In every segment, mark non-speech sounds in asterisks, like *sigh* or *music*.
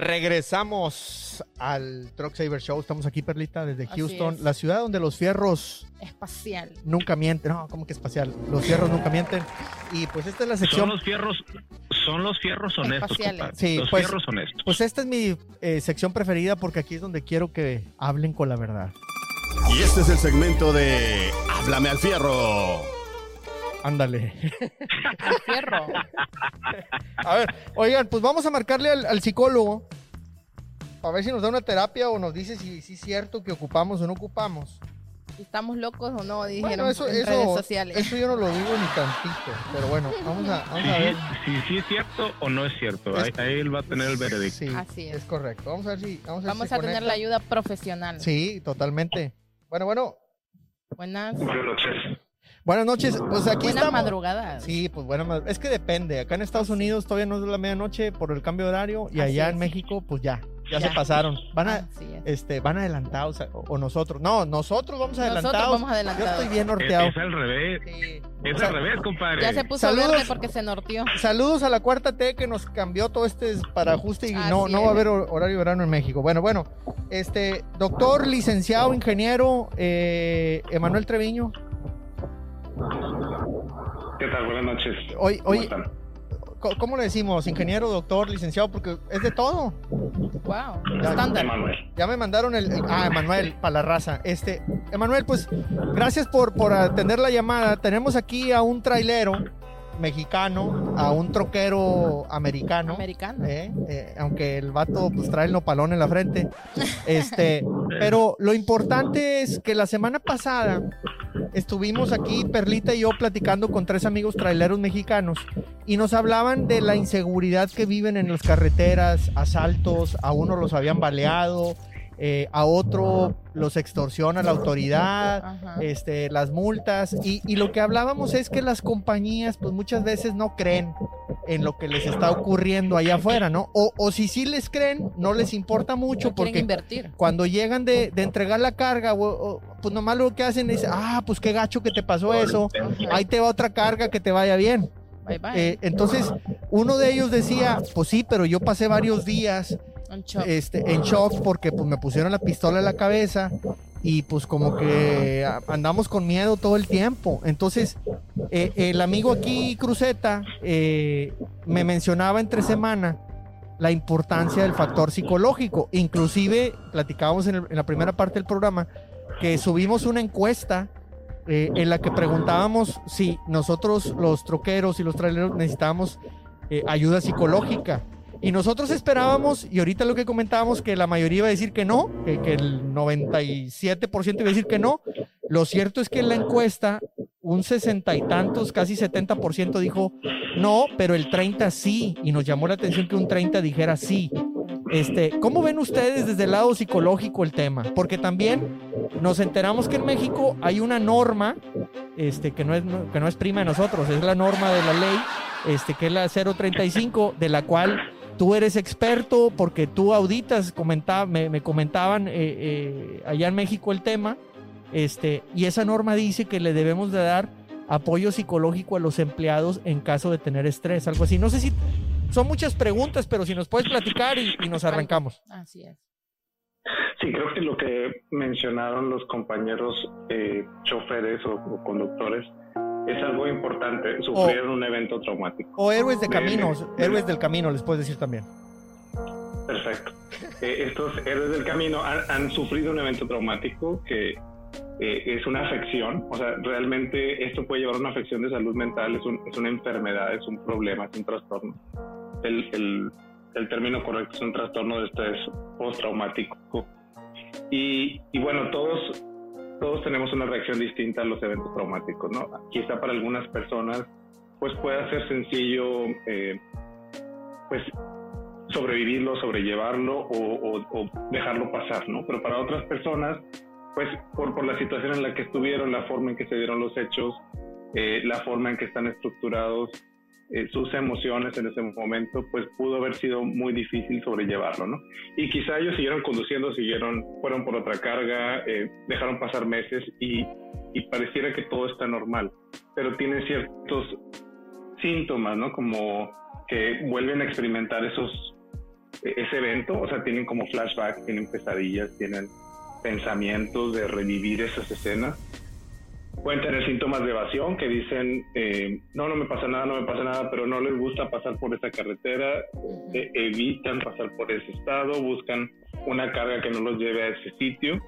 Regresamos al Truck Saver Show. Estamos aquí, Perlita, desde Así Houston, es. la ciudad donde los fierros Espacial. nunca mienten. No, ¿cómo que espacial? Los fierros nunca mienten. Y pues esta es la Son sección. los fierros, son los fierros honestos. Sí, los pues- fierros honestos. Pues esta es mi eh, sección preferida porque aquí es donde quiero que hablen con la verdad. Y este es el segmento de Háblame al Fierro. Ándale. Al *laughs* fierro. A ver, oigan, pues vamos a marcarle al, al psicólogo a ver si nos da una terapia o nos dice si, si es cierto que ocupamos o no ocupamos. Si estamos locos o no, dijeron Bueno, eso, en eso, redes sociales. eso yo no lo digo ni tantito, pero bueno, vamos a, vamos a ver. Si sí es cierto o no es cierto. Es- Ahí, ahí él va a tener el veredicto. Sí, Así es. es correcto. Vamos a ver si vamos a, Vamos si a tener la ayuda profesional. Sí, totalmente. Bueno, bueno, Buenas, Buenas noches. Buenas noches. Pues aquí buenas estamos. madrugadas. Sí, pues bueno, es que depende. Acá en Estados Unidos todavía no es la medianoche por el cambio de horario y Así allá es. en México pues ya, ya, Ya. se pasaron. Van a Así es. este van adelantados o, o nosotros. No, nosotros vamos Nosotros adelantados. vamos Yo adelantados. estoy bien Es, norteado. es al revés. Sí. Es O sea, al revés, compadre. Ya se puso Saludos. verde porque se norteó. Saludos a la cuarta T que nos cambió todo este para ajuste y no, Así no va a es. haber hor- horario verano en México. Bueno, bueno, este doctor, licenciado, ingeniero, eh, Emanuel Treviño. ¿Qué tal? Buenas noches. Hoy, ¿Cómo hoy, están? ¿cómo le decimos? Ingeniero, doctor, licenciado, porque es de todo. Wow. Ya, Estándar. Emanuel. Ya me mandaron el, el- ah, Emanuel, para la raza. Este, Emanuel, pues, gracias por, por atender la llamada. Tenemos aquí a un trailero mexicano, a un troquero americano. Americano. ¿eh? Eh, aunque el vato pues trae el nopalón en la frente. Este, *laughs* pero lo importante es que la semana pasada estuvimos aquí, Perlita y yo, platicando con tres amigos traileros mexicanos y nos hablaban de la inseguridad que viven en las carreteras, asaltos, a uno los habían baleado, eh, a otro los extorsiona la autoridad, Ajá. este, las multas y, y lo que hablábamos es que las compañías pues muchas veces no creen en lo que les está ocurriendo allá afuera, ¿no? O, o si sí les creen, no les importa mucho No porque invertir. cuando llegan de, de entregar la carga, o- o, pues nomás lo que hacen es, ah, pues qué gacho que te pasó eso, ahí te va otra carga que te vaya bien. Bye bye. Eh, entonces, uno de ellos decía, pues sí, pero yo pasé varios días. Este, en shock porque pues me pusieron la pistola en la cabeza y pues como que andamos con miedo todo el tiempo. Entonces, eh, el amigo aquí, Cruzeta, eh, me mencionaba entre semana la importancia del factor psicológico. Inclusive, platicábamos en, el- en la primera parte del programa que subimos una encuesta eh, en la que preguntábamos si nosotros los troqueros y los traileros necesitábamos eh, ayuda psicológica. Y nosotros esperábamos, y ahorita lo que comentábamos, que la mayoría iba a decir que no, que, que el 97% iba a decir que no. Lo cierto es que en la encuesta, un sesenta y tantos, casi 70% dijo no, pero el 30 sí. Y nos llamó la atención que un 30 dijera sí. Este, ¿Cómo ven ustedes desde el lado psicológico el tema? Porque también nos enteramos que en México hay una norma este, que, no es, que no es prima de nosotros, es la norma de la ley, este, que es la 035, de la cual tú eres experto porque tú auditas, comentaba, me, me comentaban eh, eh, allá en México el tema, este, y esa norma dice que le debemos de dar apoyo psicológico a los empleados en caso de tener estrés, algo así. No sé si son muchas preguntas, pero si nos puedes platicar y, y nos arrancamos. Así es. Sí, creo que lo que mencionaron los compañeros eh, choferes o, o conductores es algo importante. Sufrieron un evento traumático. O héroes de De- caminos, de- héroes del camino, les puedes decir también. Perfecto. Eh, estos héroes del camino han, han sufrido un evento traumático que eh, es una afección. O sea, realmente esto puede llevar a una afección de salud mental. Es, un- es una enfermedad, es un problema, es un trastorno. El, el- el término correcto es un trastorno de estrés postraumático. Y, y bueno, todos, todos tenemos una reacción distinta a los eventos traumáticos, ¿no? Quizá para algunas personas, pues pueda ser sencillo, eh, pues sobrevivirlo, sobrellevarlo o, o- o dejarlo pasar, ¿no? Pero para otras personas, pues por, por la situación en la que estuvieron, la forma en que se dieron los hechos, eh, la forma en que están estructurados, eh, sus emociones en ese momento, pues pudo haber sido muy difícil sobrellevarlo, ¿no? Y quizá ellos siguieron conduciendo, siguieron, fueron por otra carga, eh, dejaron pasar meses y, pareciera que todo está normal, pero tienen ciertos síntomas, ¿no? Como que vuelven a experimentar esos e- ese evento, o sea, tienen como flashbacks, tienen pesadillas, tienen pensamientos de revivir esas escenas. Pueden tener síntomas de evasión que dicen, eh, no, no me pasa nada, no me pasa nada, pero no les gusta pasar por esa carretera, eh, evitan pasar por ese estado, buscan una carga que no los lleve a ese sitio.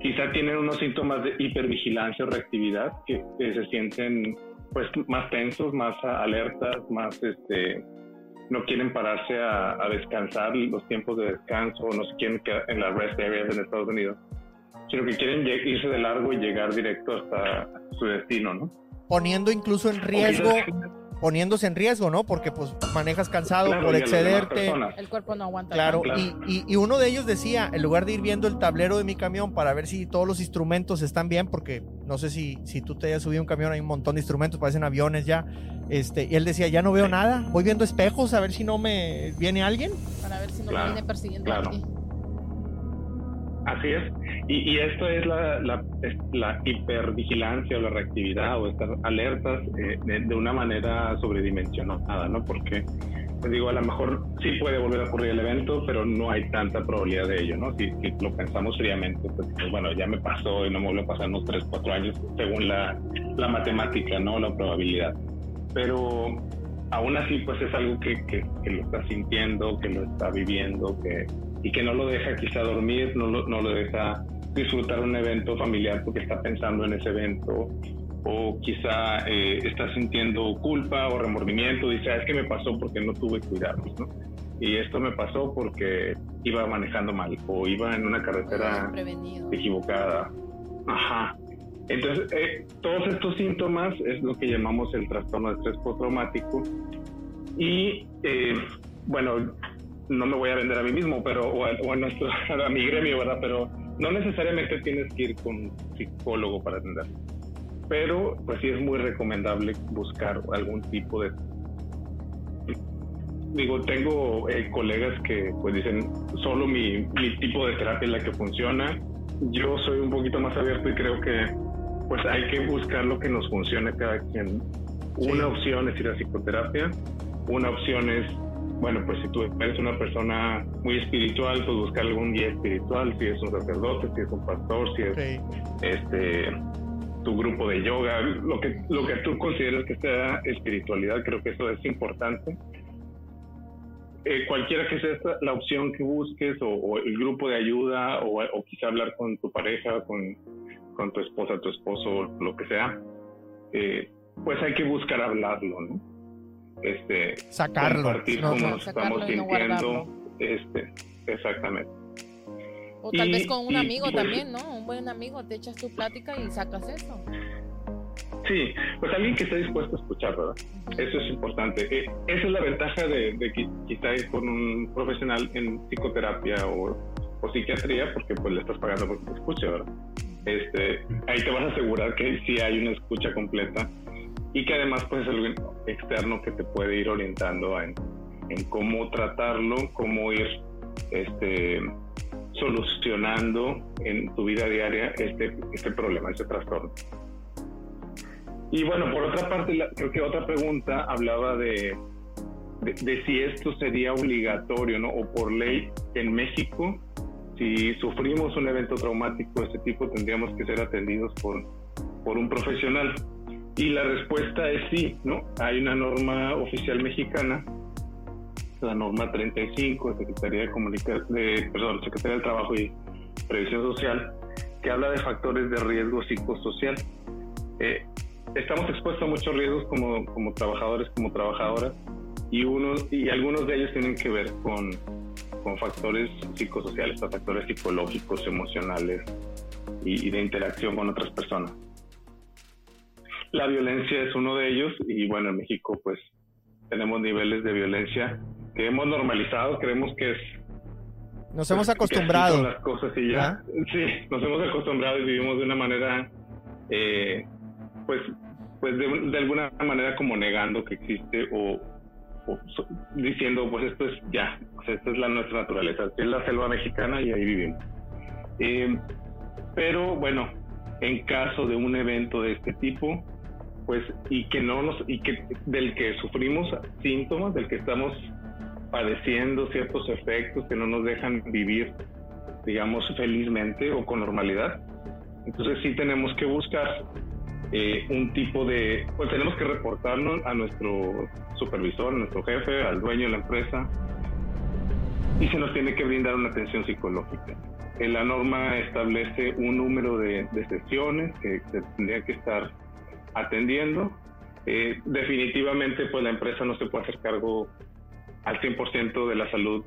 Quizá tienen unos síntomas de hipervigilancia o reactividad que, que se sienten pues más tensos, más alertas, más este no quieren pararse a, a descansar los tiempos de descanso, no se quieren quedar en las rest areas en Estados Unidos, sino que quieren irse de largo y llegar directo hasta su destino, ¿no? Poniendo incluso en riesgo, poniéndose en riesgo, ¿no? Porque pues manejas cansado Claro, por excederte. El cuerpo no aguanta. Claro. Claro. Y, y- y uno de ellos decía, en lugar de ir viendo el tablero de mi camión para ver si todos los instrumentos están bien, porque no sé si, si tú te hayas subido un camión, hay un montón de instrumentos, parecen aviones ya. Este, y él decía, ya no veo nada, voy viendo espejos a ver si no me viene alguien. Para ver si no Claro, me viene persiguiendo claro. Así es. Y, y esto es la, la, la hipervigilancia o la reactividad o estar alertas eh, de, una manera sobredimensionada, ¿no? Porque, pues digo, a lo mejor sí puede volver a ocurrir el evento, pero no hay tanta probabilidad de ello, ¿no? Si, lo pensamos fríamente, pues, pues, bueno, ya me pasó y no me vuelve a pasar unos 3, 4 años, según la, la matemática, ¿no? La probabilidad. Pero aún así, pues es algo que, que lo está sintiendo, que lo está viviendo, que y que no lo deja quizá dormir, no lo, no lo deja disfrutar un evento familiar porque está pensando en ese evento o quizá eh, está sintiendo culpa o remordimiento, dice, "Ah, es que me pasó porque no tuve cuidados, ¿no? Y esto me pasó porque iba manejando mal o iba en una carretera Prevenido. equivocada. Ajá. Entonces, eh, todos estos síntomas es lo que llamamos el trastorno de estrés postraumático. Y eh, bueno, no me voy a vender a mí mismo, pero o a, o a nuestro, *laughs* a mi gremio, ¿verdad? Pero no necesariamente tienes que ir con un psicólogo para atenderlo. Pero pues sí es muy recomendable buscar algún tipo de digo, tengo eh, colegas que pues dicen, solo mi, mi tipo de terapia es la que funciona. Yo soy un poquito más abierto y creo que pues hay que buscar lo que nos funcione a cada quien. Sí. Una opción es ir a psicoterapia, una opción es, bueno, pues si tú eres una persona muy espiritual, pues buscar algún guía espiritual, si es un sacerdote, si es un pastor, si es Sí. este tu grupo de yoga, lo que lo que tú consideres que sea espiritualidad, creo que eso es importante. Eh, cualquiera que sea esta, la opción que busques o, o el grupo de ayuda o, o quizá hablar con tu pareja, con, con tu esposa, tu esposo, lo que sea, eh, pues hay que buscar hablarlo, ¿no? Este, Sacarlo. compartir No, cómo no. nos estamos no sintiendo, este, exactamente. O tal Y- vez con un y- amigo pues- también, ¿no? Un buen amigo, te echas tu plática y sacas eso. Sí, pues alguien que esté dispuesto a escuchar, ¿verdad? Eso es importante. Eh, esa es la ventaja de, de que quizá ir con un profesional en psicoterapia o, o psiquiatría, porque pues le estás pagando porque te escuche, ¿verdad? Este, ahí te vas a asegurar que sí hay una escucha completa y que además pues es alguien externo que te puede ir orientando en, en cómo tratarlo, cómo ir este, solucionando en tu vida diaria este, este problema, este trastorno. Y bueno, por otra parte, creo que otra pregunta hablaba de, de, de si esto sería obligatorio, ¿no? O por ley en México, si sufrimos un evento traumático de este tipo, tendríamos que ser atendidos por, por un profesional. Y la respuesta es sí, ¿no? Hay una norma oficial mexicana, la norma 35, Secretaría de Comunica de, perdón, Secretaría del Trabajo y Previsión Social, que habla de factores de riesgo psicosocial. Eh, estamos expuestos a muchos riesgos como, como trabajadores, como trabajadoras, y, unos, y algunos de ellos tienen que ver con, con factores psicosociales, factores psicológicos, emocionales y de interacción con otras personas. La violencia es uno de ellos y bueno, en México pues tenemos niveles de violencia que hemos normalizado, creemos que es Nos hemos pues, acostumbrado. las cosas y ya. Sí, nos hemos acostumbrado y vivimos de una manera, eh, pues, pues de, de alguna manera como negando que existe o, o so- diciendo, pues esto es ya, o sea, esta es la nuestra naturaleza, es la selva mexicana y ahí vivimos. Eh, pero bueno, en caso de un evento de este tipo, pues y que no nos y que del que sufrimos síntomas, del que estamos padeciendo ciertos efectos que no nos dejan vivir, digamos, felizmente o con normalidad. Entonces sí tenemos que buscar eh, un tipo de, pues tenemos que reportarnos a nuestro supervisor, a nuestro jefe, al dueño de la empresa, y se nos tiene que brindar una atención psicológica. La norma establece un número de, de sesiones que se tendría que estar atendiendo. Eh, definitivamente, pues la empresa no se puede hacer cargo al 100% de la salud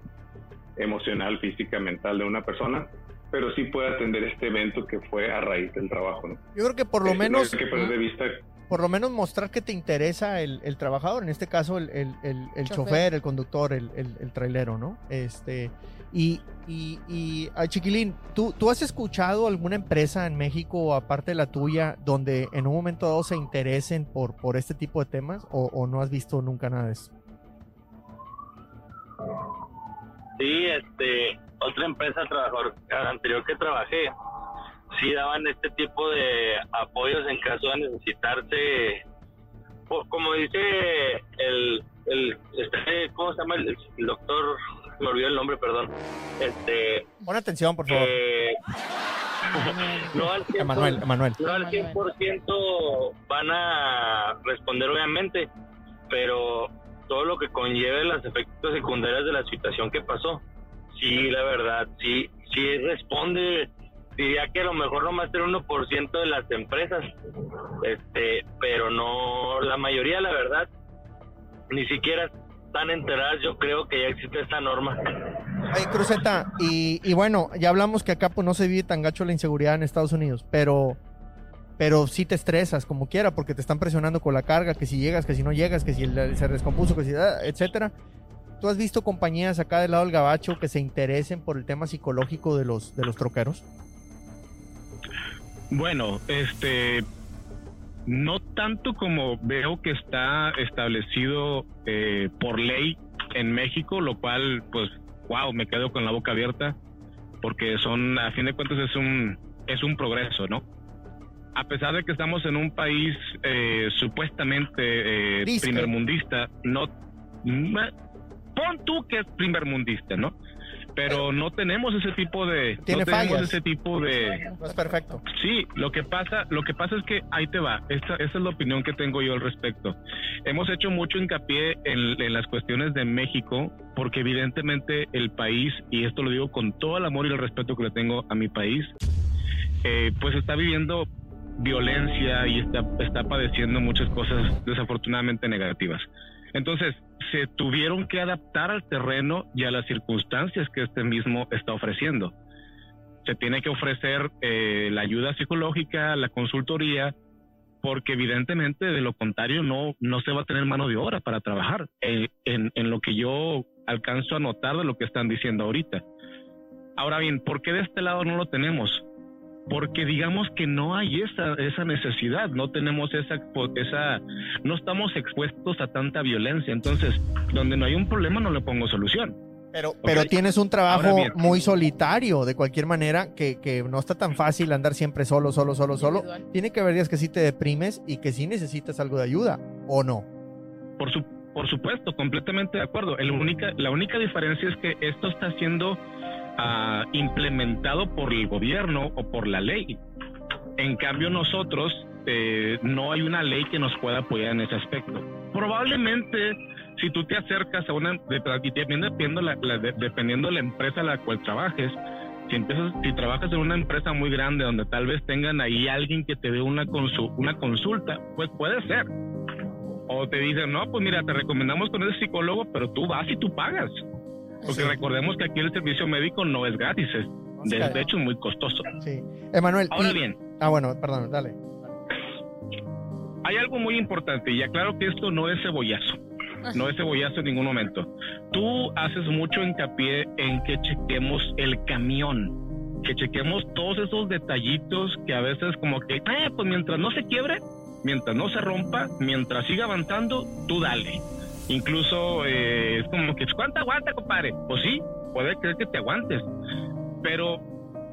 emocional, física, mental de una persona, pero sí puede atender este evento que fue a raíz del trabajo. ¿no? Yo creo que por lo no menos... hay que perder de vista por lo menos mostrar que te interesa el, el trabajador, en este caso el, el, el- el chofer. Chofer. el conductor, el, el, el trailero, ¿no? Este, y, y, y ah, Chiquilín, ¿tú, ¿tú has escuchado alguna empresa en México, aparte de la tuya, donde en un momento dado se interesen por, por este tipo de temas o, o no has visto nunca nada de eso? Sí, este, otra empresa trabajador anterior que trabajé, sí daban este tipo de apoyos en caso de necesitarse, como dice el, el este, ¿cómo se llama? El doctor, me olvidó el nombre, perdón. Este, Pon atención, por favor. eh, *laughs* no al 100%, Emanuel, Emanuel. no al 100% van a responder obviamente, pero todo lo que conlleve los efectos secundarios de la situación que pasó, sí, la verdad, sí, sí responde, diría que a lo mejor nomás el 1% de las empresas, este, pero no, la mayoría, la verdad, ni siquiera están enteradas, yo creo que ya existe esta norma. Ay, Cruzeta, y, y bueno, ya hablamos que acá pues no se vive tan gacho la inseguridad en Estados Unidos, pero pero sí te estresas como quiera porque te están presionando con la carga, que si llegas, que si no llegas, que si se descompuso, que si ah, etcétera. ¿Tú has visto compañías acá del lado del gabacho que se interesen por el tema psicológico de los de los troqueros? Bueno, este, no tanto como veo que está establecido eh, por ley en México, lo cual, pues, wow, me quedo con la boca abierta, porque son, a fin de cuentas, es un, es un progreso, ¿no? A pesar de que estamos en un país eh, supuestamente eh, primermundista, no, pon tú que es primermundista, ¿no? Pero no tenemos ese tipo de, Tiene no tenemos fallas. ese tipo de, No es perfecto. Sí, lo que pasa, lo que pasa es que ahí te va. Esta, esa es la opinión que tengo yo al respecto. Hemos hecho mucho hincapié en, en las cuestiones de México, porque evidentemente el país, y esto lo digo con todo el amor y el respeto que le tengo a mi país, eh, pues está viviendo violencia y está, está padeciendo muchas cosas desafortunadamente negativas. Entonces, se tuvieron que adaptar al terreno y a las circunstancias que este mismo está ofreciendo se tiene que ofrecer eh, la ayuda psicológica, la consultoría, porque evidentemente de lo contrario no, no se va a tener mano de obra para trabajar eh, en, en lo que yo alcanzo a notar de lo que están diciendo ahorita. Ahora bien, ¿por qué de este lado no lo tenemos? Porque digamos que no hay esa, esa necesidad, no tenemos esa, expo- esa, no estamos expuestos a tanta violencia. Entonces, donde no hay un problema no le pongo solución. Pero, pero tienes un trabajo bien. muy solitario, de cualquier manera, que, que no está tan fácil andar siempre solo, solo, solo, solo. Tiene que haber días que sí te deprimes y que sí necesitas algo de ayuda, ¿o no? Por, su, por supuesto, completamente de acuerdo. El única, la única diferencia es que esto está siendo ah, implementado por el gobierno o por la ley. En cambio, nosotros eh, no hay una ley que nos pueda apoyar en ese aspecto. Probablemente, si tú te acercas a una, dependiendo la, la- de- dependiendo de la empresa a la cual trabajes, si empiezas, si trabajas en una empresa muy grande donde tal vez tengan ahí alguien que te dé una, consu- una consulta, pues puede ser. O te dicen, no, pues mira, te recomendamos con ese psicólogo, pero tú vas y tú pagas. Porque Sí. recordemos que aquí el servicio médico no es gratis, es, de, Oscar. de hecho es muy costoso. Sí. Emanuel. Ahora y- bien, Ah, bueno, perdón, dale. hay algo muy importante y aclaro que esto no es cebollazo, no es cebollazo en ningún momento. Tú haces mucho hincapié en que chequemos el camión, que chequemos todos esos detallitos que a veces como que, eh, pues mientras no se quiebre, mientras no se rompa, mientras siga avanzando, tú dale. Incluso eh, es como que, ¿cuánto aguanta, compadre? Pues sí, puede creer que te aguantes, pero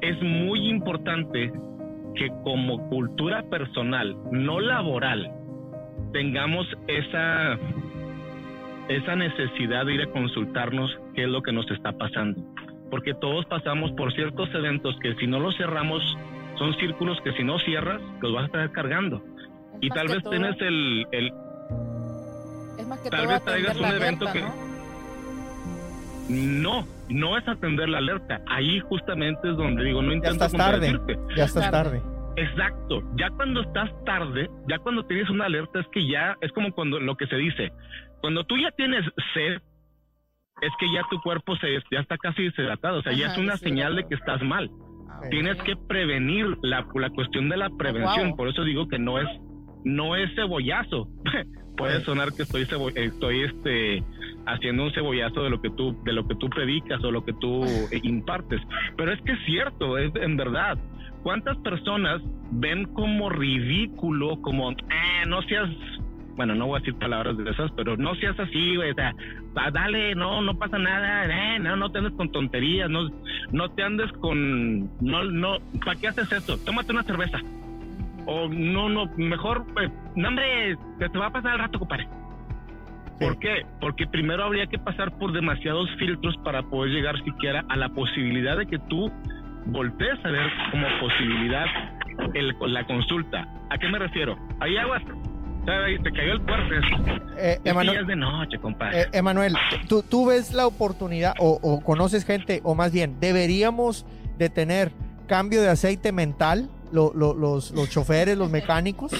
es muy importante que como cultura personal, no laboral, tengamos esa esa necesidad de ir a consultarnos qué es lo que nos está pasando. Porque todos pasamos por ciertos eventos que si no los cerramos, son círculos que si no cierras, los vas a estar cargando. Es Y tal vez todo- tienes el, el, Es más que tal todo vez traigas atender la un evento alerta, que- ¿no? No, no es atender la alerta. Ahí justamente es donde digo, no Ya intento estás tarde. Ya estás tarde. Exacto. Ya cuando estás tarde, ya cuando tienes una alerta, es que ya es como cuando lo que se dice. Cuando tú ya tienes sed, es que ya tu cuerpo se ya está casi deshidratado. O sea, ya es una señal de que estás mal. Ah, Tienes que prevenir la, la cuestión de la prevención. wow. Por eso digo que no es no es cebollazo. *laughs* Puede sonar que estoy estoy este haciendo un cebollazo de lo que tú de lo que tú predicas o lo que tú *laughs* eh, impartes, pero es que es cierto, es en verdad. ¿Cuántas personas ven como ridículo, como "Ah, no seas bueno, no voy a decir palabras de esas, pero no seas así, güey, o sea, va, dale, no, no pasa nada, eh, no, no te andes con tonterías, no, no te andes con, no, no, ¿para qué haces esto? Tómate una cerveza. O no, no, mejor, pues, no, hombre, se te va a pasar el rato, compadre. Sí. ¿Por qué? Porque primero habría que pasar por demasiados filtros para poder llegar siquiera a la posibilidad de que tú voltees a ver como posibilidad el- la consulta. ¿A qué me refiero? Ahí aguas. Te cayó el puerto. Eh, Emanuel, de noche, compadre. eh, Emanuel, ¿tú, tú ves la oportunidad o, o conoces gente, o más bien, deberíamos de tener cambio de aceite mental, lo- lo- los, los choferes, los mecánicos.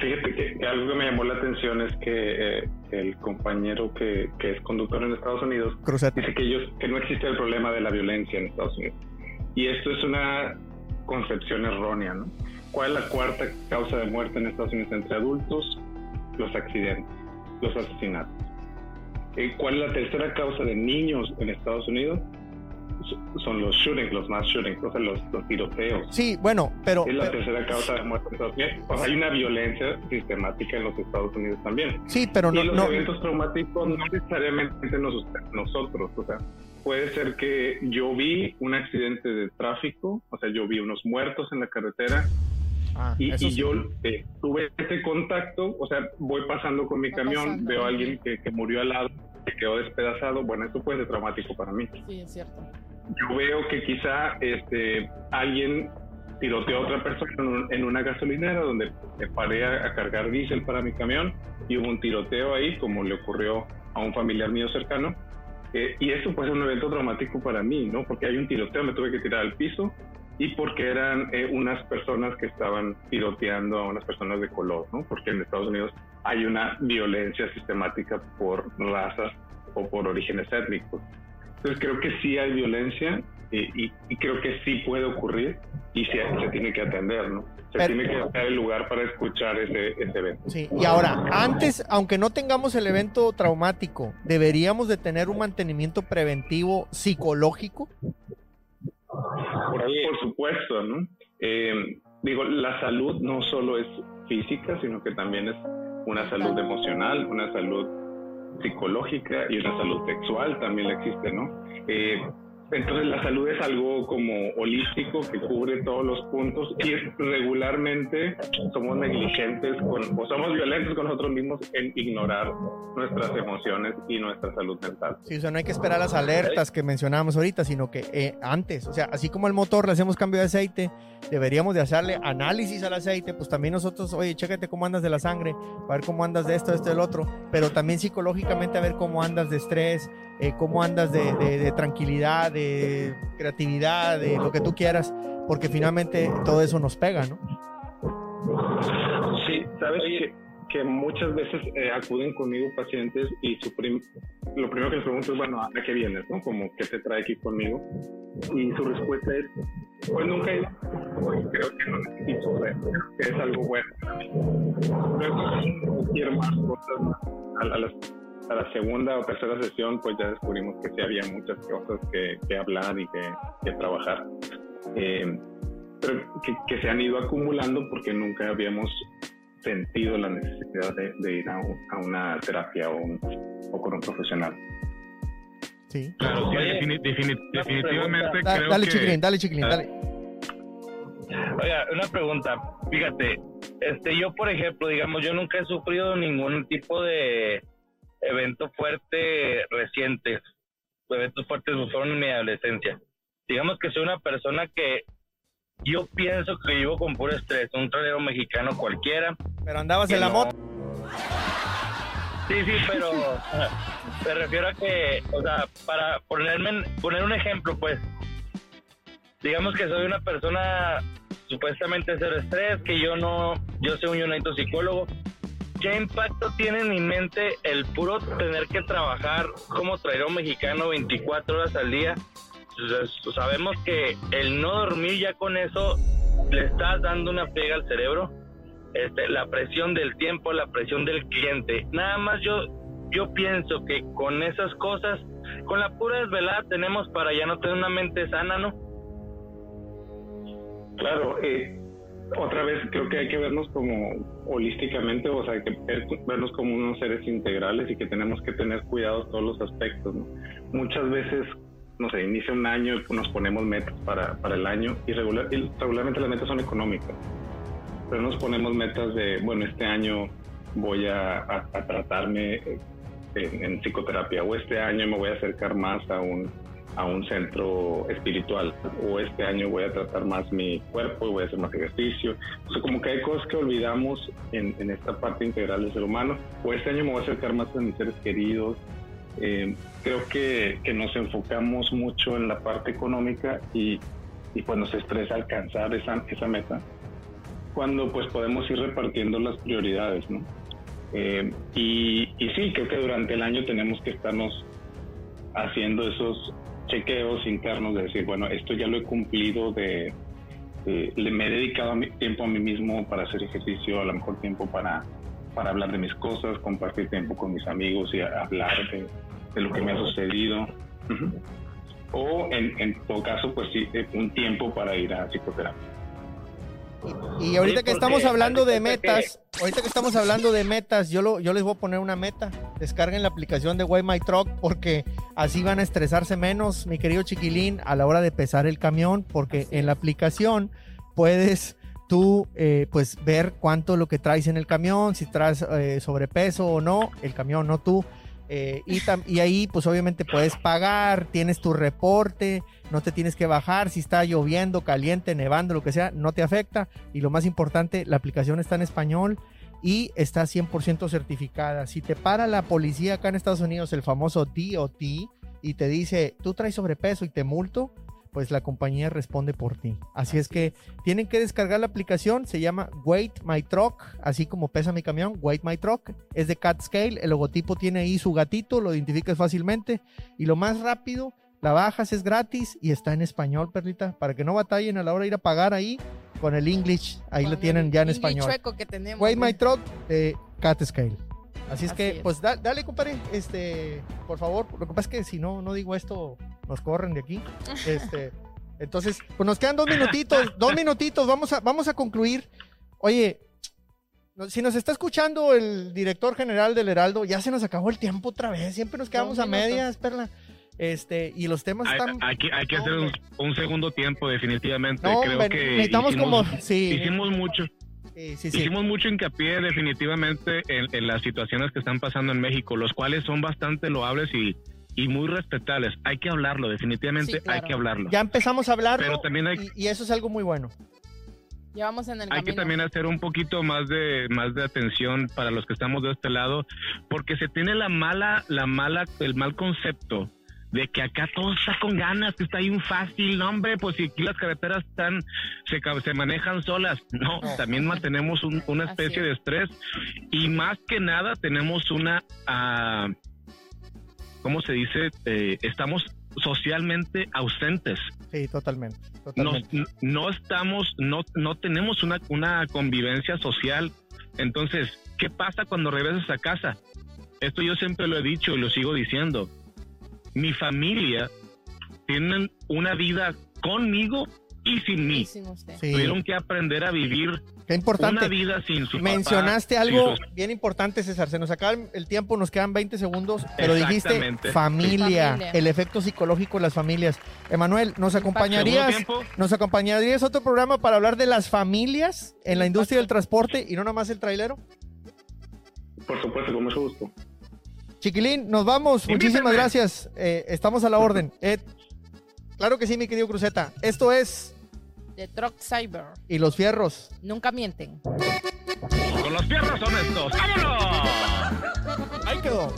Fíjate que, algo que me llamó la atención es que eh, el compañero que, que es conductor en Estados Unidos Cruzate. dice que ellos que no existe el problema de la violencia en Estados Unidos. Y esto es una concepción errónea, ¿no? ¿Cuál es la cuarta causa de muerte en Estados Unidos entre adultos? Los accidentes, los asesinatos. ¿Cuál es la tercera causa de niños en Estados Unidos? Son los shootings, los mass shootings, o sea, los, los tiroteos. Sí, bueno, pero, Es la pero- tercera causa de muerte en Estados Unidos. O sea, hay una violencia sistemática en los Estados Unidos también. sí, pero no, y los no, eventos traumáticos no necesariamente nos nosotros. O sea, puede ser que yo vi un accidente de tráfico, o sea, yo vi unos muertos en la carretera Ah, y, y sí. yo eh, tuve este contacto, o sea, voy pasando con mi Va camión, pasando. veo a alguien que, que murió al lado, que quedó despedazado. Bueno, eso puede ser traumático para mí Sí, es cierto. Yo veo que quizá este alguien tiroteó a otra persona en, un- en una gasolinera donde me paré a, cargar diésel para mi camión y hubo un tiroteo ahí, como le ocurrió a un familiar mío cercano. Eh, y eso puede ser un evento traumático para mí, ¿no? Porque hay un tiroteo, me tuve que tirar al piso y porque eran eh, unas personas que estaban tiroteando a unas personas de color, ¿no? Porque en Estados Unidos hay una violencia sistemática por razas o por orígenes étnicos. Entonces creo que sí hay violencia y, y creo que sí puede ocurrir y se, se tiene que atender, ¿no? Se Pero- tiene que dar el lugar para escuchar ese, ese evento. Sí, y ahora, antes, aunque no tengamos el evento traumático, deberíamos de tener un mantenimiento preventivo psicológico. Por, por supuesto, ¿no? Eh, digo, la salud no solo es física, sino que también es una salud emocional, una salud psicológica y una salud sexual también existe, ¿no? Eh, entonces la salud es algo como holístico que cubre todos los puntos y regularmente somos negligentes con, o somos violentos con nosotros mismos en ignorar nuestras emociones y nuestra salud mental. Sí, o sea, no hay que esperar las alertas que mencionábamos ahorita, sino que eh, antes, o sea, así como al motor le hacemos cambio de aceite, deberíamos de hacerle análisis al aceite, pues también nosotros, oye, chécate cómo andas de la sangre, a ver cómo andas de esto, esto, del otro, pero también psicológicamente a ver cómo andas de estrés, eh, cómo andas de, de- de tranquilidad, de creatividad, de lo que tú quieras, porque finalmente todo eso nos pega, ¿no? Sí, sabes que, que muchas veces eh, acuden conmigo pacientes y su prim- lo primero que les pregunto es, bueno, ¿a qué vienes? ¿no? Como, ¿qué te trae aquí conmigo? Y su respuesta es, pues nunca he ido, creo que no necesito que es algo bueno para mí. Luego, quiero más cosas. A, a las- a la segunda o tercera sesión, pues ya descubrimos que sí había muchas cosas que, que hablar y que, que trabajar. Eh, pero que, que se han ido acumulando porque nunca habíamos sentido la necesidad de, de ir a, un- a una terapia o, un- o con un profesional. Sí. Claro, sí, Oye, defini- defini- definitivamente. Da- creo dale, que... chiquilín, dale, chiquilín, Ah. dale. Oiga, una pregunta. Fíjate, Este, yo, por ejemplo, digamos, yo nunca he sufrido ningún tipo de evento fuerte reciente. Eventos fuertes fueron en mi adolescencia. Digamos que soy una persona que yo pienso que vivo con puro estrés, un trailero mexicano cualquiera. Pero andabas en la moto. Sí, sí, pero me refiero a que, o sea, para ponerme, poner un ejemplo, pues, digamos que soy una persona supuestamente cero estrés, que yo no, yo soy un United psicólogo. ¿Qué impacto tiene en mi mente el puro tener que trabajar como traidor mexicano 24 horas al día? Entonces, sabemos que el no dormir ya con eso le estás dando una pega al cerebro. Este, la presión del tiempo, la presión del cliente. Nada más yo, yo pienso que con esas cosas, con la pura desvelada tenemos para ya no tener una mente sana, ¿no? Claro, eh, otra vez creo que hay que vernos como holísticamente, o sea, que ver- vernos como unos seres integrales y que tenemos que tener cuidado todos los aspectos. Muchas veces, no sé, inicia un año nos ponemos metas para, para el año y, regular, y regularmente las metas son económicas, pero nos ponemos metas de, bueno, este año voy a, a- a tratarme eh, en, en psicoterapia o este año me voy a acercar más a un a un centro espiritual o este año voy a tratar más mi cuerpo y voy a hacer más ejercicio. O sea, como que hay cosas que olvidamos en, en esta parte integral del ser humano o este año me voy a acercar más a mis seres queridos. Eh, creo que, que nos enfocamos mucho en la parte económica y, y pues nos estresa alcanzar esa, esa meta cuando pues podemos ir repartiendo las prioridades, ¿no? Eh, y, y sí, creo que durante el año tenemos que estarnos haciendo esos chequeos internos de decir, bueno, esto ya lo he cumplido, de, le me he dedicado a mi- tiempo a mí mismo para hacer ejercicio, a lo mejor tiempo para, para hablar de mis cosas, compartir tiempo con mis amigos y a- hablar de, de lo que me ha sucedido. O en, en todo caso, pues sí, eh, un tiempo para ir a psicoterapia. Y ahorita que estamos hablando de metas, ahorita que estamos hablando de metas, yo, lo, yo les voy a poner una meta. Descarguen la aplicación de Way My Truck porque así van a estresarse menos, mi querido chiquilín, a la hora de pesar el camión, porque Así en la aplicación puedes tú eh, pues ver cuánto lo que traes en el camión, si traes eh, sobrepeso o no, el camión, no tú. Eh, y, y ahí pues obviamente puedes pagar, tienes tu reporte, no te tienes que bajar, si está lloviendo, caliente, nevando, lo que sea, no te afecta. Y lo más importante, la aplicación está en español y está 100% certificada. Si te para la policía acá en Estados Unidos, el famoso DOT, y te dice, tú traes sobrepeso y te multo, pues la compañía responde por ti. Así es que tienen que descargar la aplicación, se llama Weight My Truck, así como pesa mi camión, Weight My Truck, es de Cat Scale, el logotipo tiene ahí su gatito, lo identificas fácilmente y lo más rápido, la bajas, es gratis y está en español, Perlita, para que no batallen a la hora de ir a pagar ahí con el English, ahí lo tienen ya en English español. chueco que tenemos. Weight My ¿eh? Truck de Cat Scale. Así es Así que, es. pues da- dale, compadre, este, por favor, lo que pasa es que si no, no digo esto, nos corren de aquí. Este, entonces, pues nos quedan dos minutitos, dos minutitos, vamos a, vamos a concluir. Oye, si nos está escuchando el director general del Heraldo, ya se nos acabó el tiempo otra vez, siempre nos quedamos a medias, Perla. Este, y los temas Hay, están... hay que, hay que no, hacer un, segundo tiempo, definitivamente. No, Creo hombre, que necesitamos hicimos, como... Sí, hicimos mucho. sí, sí, sí. Hicimos mucho hincapié definitivamente en, en las situaciones que están pasando en México, los cuales son bastante loables y, y muy respetables. Hay que hablarlo, definitivamente Sí, claro. hay que hablarlo. Ya empezamos a hablarlo Pero también hay- y, y eso es algo muy bueno. Ya vamos en el Hay que camino. también hacer un poquito más de más de atención para los que estamos de este lado, porque se tiene la mala la mala el mal concepto de que acá todo está con ganas, que está bien fácil, no hombre, pues si aquí las carreteras están se, se manejan solas, no, No. también mantenemos un- una especie es. de estrés y más que nada tenemos una ah, ¿cómo se dice? Eh, estamos socialmente ausentes Sí, totalmente. no, totalmente. no estamos, no, no tenemos una, una convivencia social. Entonces, ¿qué pasa cuando regresas a casa? Esto yo siempre lo he dicho y lo sigo diciendo. Mi familia tienen una vida conmigo y sin mí. Sí, sin usted. Sí. Tuvieron que aprender a vivir Qué importante. Una vida sin su papá, Mencionaste sin algo bien importante, César. Se nos acaba el- tiempo, nos quedan 20 segundos, pero dijiste familia, Familia. el efecto psicológico de las familias. Emanuel, ¿nos acompañarías. ¿nos acompañarías a otro programa para hablar de las familias en la industria del transporte y no nada más el trailero? Por supuesto, con mucho gusto. Chiquilín, nos vamos. Invítame. Muchísimas gracias. Eh, estamos a la orden. Claro que sí, mi querido Cruzeta. Esto es De Truck Cyber. Y los Fierros. Nunca mienten. Con los fierros honestos. ¡Vámonos! Ahí quedó.